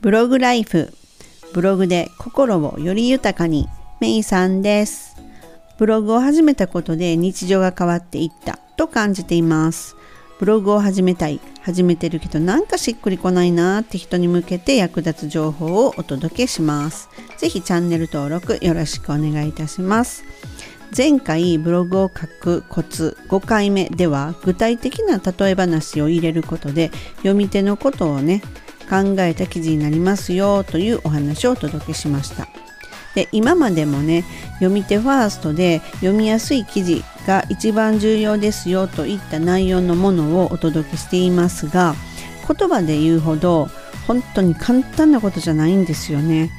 ブログライフブログで心をより豊かに。メイさんです。ブログを始めたことで日常が変わっていった。と感じています。ブログを始めたい。始めてるけどなんかしっくりこないなーって人に向けて役立つ情報をお届けします。ぜひチャンネル登録よろしくお願いいたします。前回ブログを書くコツ5回目では具体的な例え話を入れることで読み手のことをね考えた記事になりますよというお話をお届けしました。で今までもね読み手ファーストで読みやすい記事が一番重要ですよといった内容のものをお届けしていますが言葉で言うほど本当に簡単なことじゃないんですよね。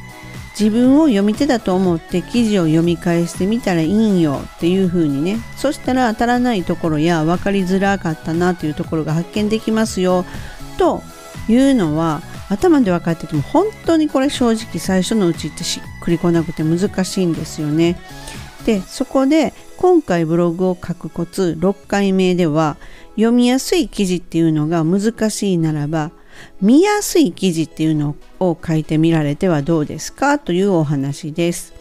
自分を読み手だと思って記事を読み返してみたらいいんよっていう風にね。そしたら当たらないところや分かりづらかったなというところが発見できますよというのは頭で分かってても本当にこれ正直最初のうちってしっくりこなくて難しいんですよね。でそこで今回ブログを書くコツ6回目では読みやすい記事っていうのが難しいならば見やすい記事っていうのを書いてみられてはどうですかというお話です。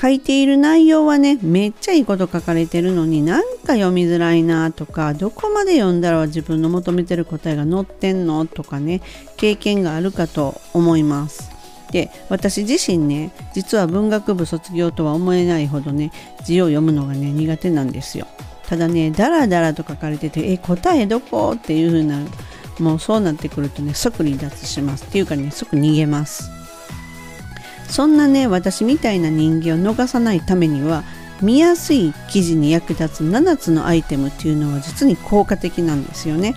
書いている内容はねめっちゃいいこと書かれてるのになんか読みづらいなとかどこまで読んだら自分の求めてる答えが載ってんのとかね経験があるかと思います。で私自身ね実は文学部卒業とは思えないほどね字を読むのがね苦手なんですよ。ただねダラダラと書かれててえ答えどこっていう風なもうそうなってくるとね即離脱しますっていうかね即逃げます。そんなね私みたいな人間を逃さないためには見やすい記事に役立つ7つのアイテムっていうのは実に効果的なんですよね。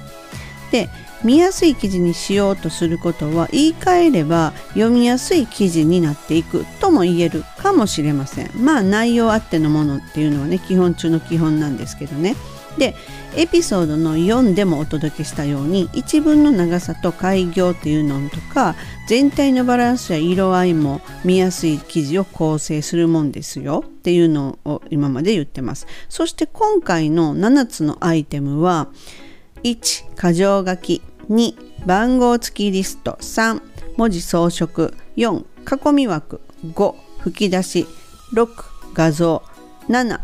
で見やすい記事にしようとすることは言い換えれば読みやすい記事になっていくとも言えるかもしれません。まあ内容あってのものっていうのはね基本中の基本なんですけどね。でエピソードの4でもお届けしたように一文の長さと開業っていうのとか全体のバランスや色合いも見やすい記事を構成するもんですよっていうのを今まで言ってます。そして今回の7つのアイテムは1箇条書き2番号付きリスト3文字装飾4囲み枠5吹き出し6画像7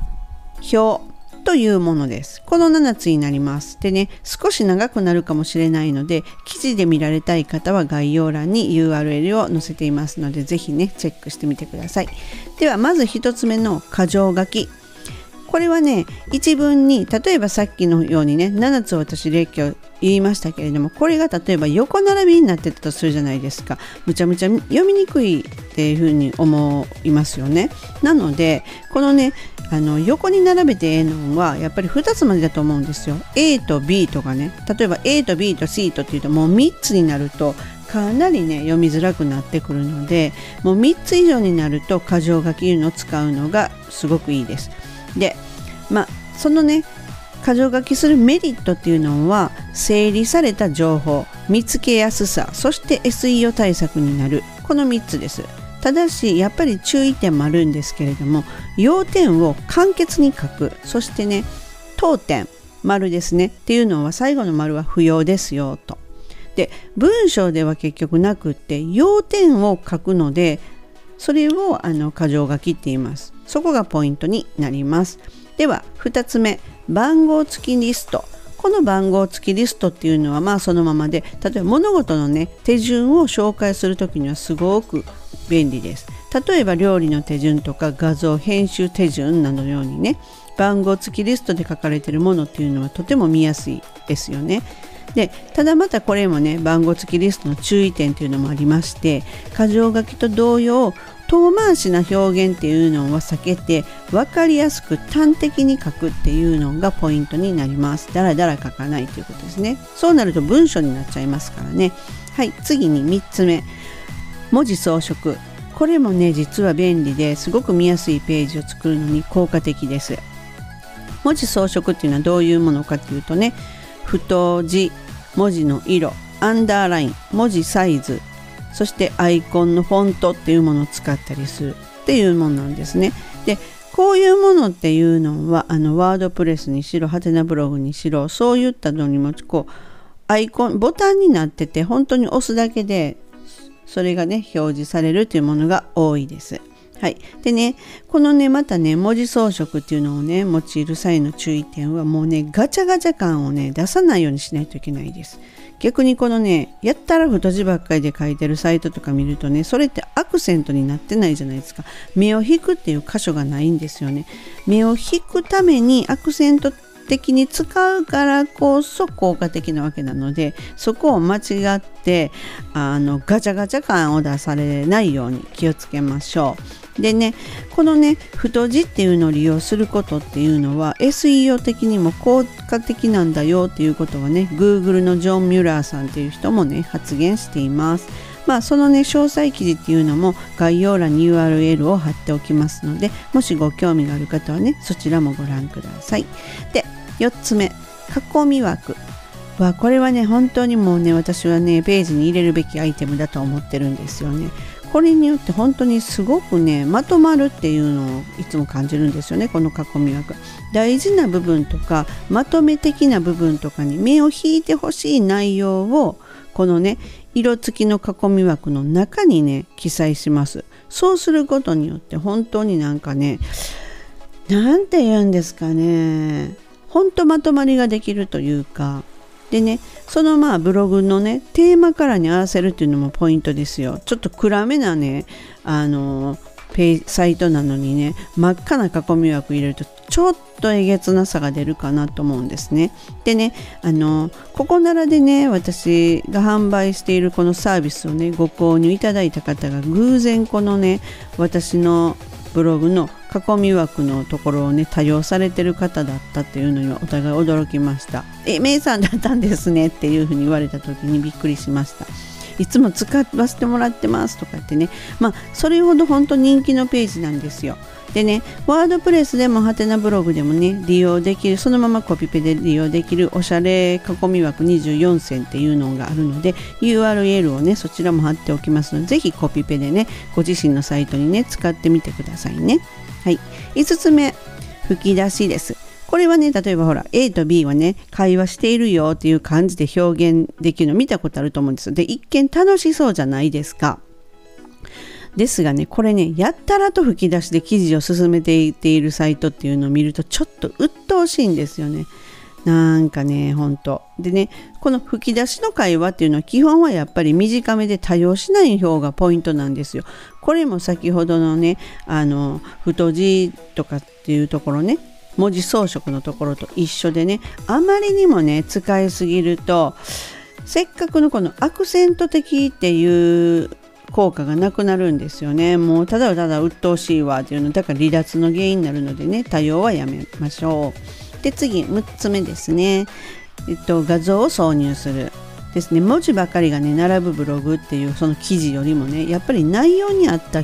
表というものです。この7つになります。でね、少し長くなるかもしれないので、記事で見られたい方は概要欄に URL を載せていますので、ぜひね、チェックしてみてください。では、まず1つ目の箇条書き。これはね一文に例えばさっきのようにね7つ私例挙言いましたけれどもこれが例えば横並びになってたとするじゃないですかむちゃむちゃ読みにくいっていうふうに思いますよねなのでこのねあの横に並べてええのはやっぱり2つまでだと思うんですよ。A と B とかね。例えば A と B と C とっていうともう3つになるとかなりね読みづらくなってくるのでもう3つ以上になると箇条書きいうのを使うのがすごくいいです。でまあそのね箇条書きするメリットっていうのは整理された情報見つけやすさそして SEO 対策になる。この3つです。ただしやっぱり注意点もあるんですけれども要点を簡潔に書く。そしてね当点丸ですね。っていうのは最後の丸は不要ですよと。で文章では結局なくって要点を書くのでそれをあの箇条書きって言います。そこがポイントになります。では2つ目。番号付きリスト。この番号付きリストっていうのはまあそのままで例えば物事のね手順を紹介する時にはすごく便利です。例えば料理の手順とか画像編集手順などのようにね番号付きリストで書かれているものっていうのはとても見やすいですよね。でただまたこれもね番号付きリストの注意点というのもありまして箇条書きと同様遠回しな表現っていうのは避けて分かりやすく端的に書くっていうのがポイントになります。だらだら書かないということですね。そうなると文章になっちゃいますからね。はい次に3つ目。文字装飾。これもね実は便利ですごく見やすいページを作るのに効果的です。文字装飾っていうのはどういうものかというとね太字文字の色アンダーライン文字サイズ。そしてアイコンのフォントっていうものを使ったりするっていうものなんですね。でこういうものっていうのはあのワードプレスにしろハテナブログにしろそういったのにもこうアイコンボタンになってて本当に押すだけでそれがね表示されるというものが多いです。はい、でねこのねまたね文字装飾っていうのをね用いる際の注意点はもうねガチャガチャ感をね出さないようにしないといけないです。逆にこのねやったら太字ばっかりで書いてるサイトとか見るとねそれってアクセントになってないじゃないですか目を引くっていう箇所がないんですよね目を引くためにアクセント的に使うからこそ効果的なわけなのでそこを間違ってあのガチャガチャ感を出されないように気をつけましょう。でねこのね太字っていうのを利用することっていうのは SEO 的にも効果的なんだよっていうことはね Google のジョン・ミュラーさんっていう人もね発言しています。まあそのね詳細記事っていうのも概要欄に URL を貼っておきますのでもしご興味がある方はねそちらもご覧ください。で4つ目囲み枠。はこれはね本当にもうね私はねページに入れるべきアイテムだと思ってるんですよね。これによって本当にすごくねまとまるっていうのをいつも感じるんですよねこの囲み枠。大事な部分とかまとめ的な部分とかに目を引いてほしい内容をこのね色付きの囲み枠の中にね記載します。そうすることによって本当になんかね何て言うんですかね本当まとまりができるというか。でねそのまあブログのねテーマカラーに合わせるっていうのもポイントですよちょっと暗めなねあのペサイトなのにね真っ赤な囲み枠入れるとちょっとえげつなさが出るかなと思うんですね。でねあのここならでね私が販売しているこのサービスをねご購入いただいた方が偶然このね私のブログの囲み枠のところをね多用されてる方だったっていうのにはお互い驚きました。えメイさんだったんですねっていうふうに言われた時にびっくりしました。いつも使わせてもらってますとかってね。まあそれほど本当人気のページなんですよ。でね、ワードプレスでもハテナブログでもね、利用できる、そのままコピペで利用できるおしゃれ囲み枠24選っていうのがあるので、URL をね、そちらも貼っておきますので、ぜひコピペでね、ご自身のサイトにね、使ってみてくださいね。はい。5つ目、吹き出しです。これはね、例えばほら、A と B はね、会話しているよっていう感じで表現できるの見たことあると思うんですよ。で、一見楽しそうじゃないですか。ですがねこれねやったらと吹き出しで記事を進めていっているサイトっていうのを見るとちょっと鬱陶しいんですよね。なんかね、ほんと。でね、この吹き出しの会話っていうのは基本はやっぱり短めで多用しない方がポイントなんですよ。これも先ほどのね、あの、太字とかっていうところね、文字装飾のところと一緒でね、あまりにもね、使いすぎると、せっかくのこのアクセント的っていう効果がなくなるんですよね。もうただただ鬱陶しいわっていうの。だから離脱の原因になるのでね。多用はやめましょう。で次6つ目ですね。えっと画像を挿入するですね。文字ばかりがね並ぶブログっていうその記事よりもねやっぱり内容に合った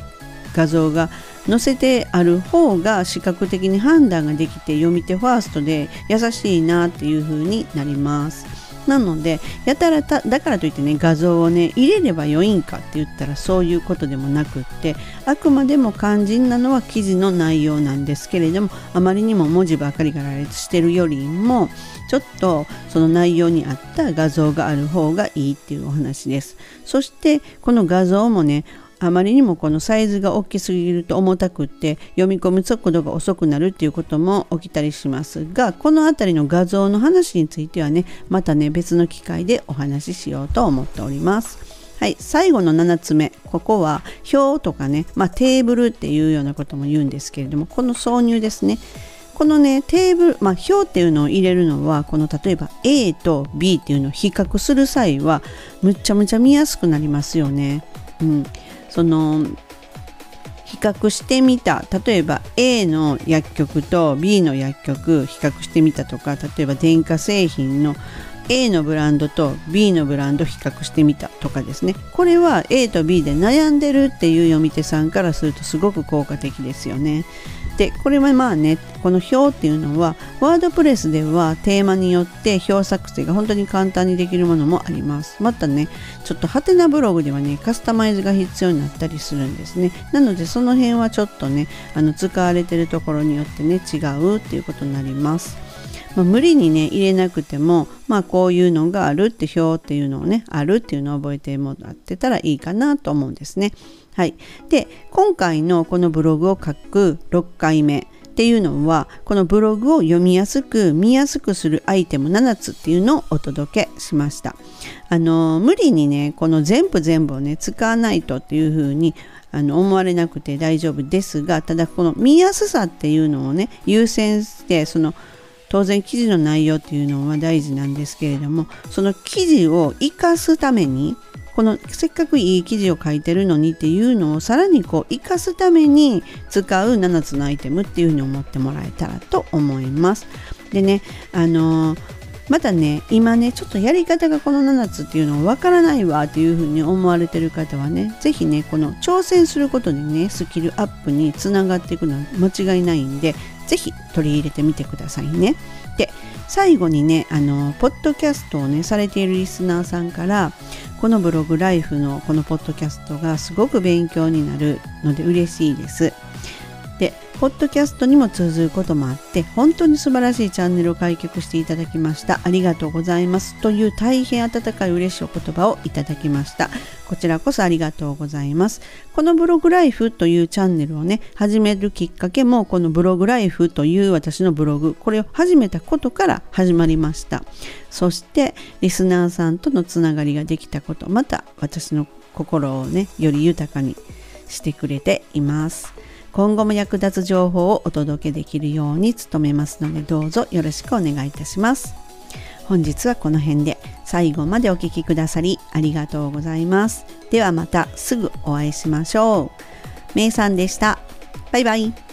画像が載せてある方が視覚的に判断ができて読み手ファーストで優しいなっていう風になります。なのでやたらただからといってね画像をね入れればよいんかって言ったらそういうことでもなくってあくまでも肝心なのは記事の内容なんですけれどもあまりにも文字ばかりが羅列してるよりもちょっとその内容に合った画像がある方がいいっていうお話です。そしてこの画像もねあまりにもこのサイズが大きすぎると重たくって読み込む速度が遅くなるっていうことも起きたりしますがこの辺りの画像の話についてはねまたね別の機会でお話ししようと思っております。はい、最後の7つ目ここは表とかね、まあ、テーブルっていうようなことも言うんですけれどもこの挿入ですねこのねテーブル、まあ、表っていうのを入れるのはこの例えば A と B っていうのを比較する際はむちゃむちゃ見やすくなりますよね。うん、その比較してみた例えば A の薬局と B の薬局比較してみたとか例えば電化製品の A のブランドと B のブランド比較してみたとかですねこれは A と B で悩んでるっていう読み手さんからするとすごく効果的ですよね。でこれはまあねこの表っていうのはワードプレスではテーマによって表作成が本当に簡単にできるものもあります。またねちょっとハテナブログではねカスタマイズが必要になったりするんですね。なのでその辺はちょっとねあの使われてるところによってね違うっていうことになります。まあ、無理にね入れなくても、まあ、こういうのがあるって表っていうのをねあるっていうのを覚えてもらってたらいいかなと思うんですね。はい、で今回のこのブログを書く6回目っていうのはこのブログを読みやすく見やすくするアイテム7つっていうのをお届けしましたあの無理にねこの全部全部をね使わないとっていうふうにあの思われなくて大丈夫ですがただこの見やすさっていうのをね優先してその当然記事の内容っていうのは大事なんですけれどもその記事を生かすためにこのせっかくいい記事を書いてるのにっていうのをさらにこう活かすために使う7つのアイテムっていうふうに思ってもらえたらと思います。でねあのー、またね今ねちょっとやり方がこの7つっていうのわからないわっていうふうに思われてる方はね是非ねこの挑戦することでねスキルアップにつながっていくのは間違いないんでぜひ取り入れてみてくださいね。で最後にねあのポッドキャストをねされているリスナーさんからこのブログライフのこのポッドキャストがすごく勉強になるので嬉しいです。ポッドキャストにも通ずることもあって、本当に素晴らしいチャンネルを開局していただきました。ありがとうございます。という大変温かい嬉しいお言葉をいただきました。こちらこそありがとうございます。このブログライフというチャンネルをね、始めるきっかけも、このブログライフという私のブログ、これを始めたことから始まりました。そしてリスナーさんとのつながりができたことまた私の心をねより豊かにしてくれています今後も役立つ情報をお届けできるように努めますのでどうぞよろしくお願いいたします。本日はこの辺で最後までお聴きくださりありがとうございます。ではまたすぐお会いしましょう。めいさんでした。バイバイ。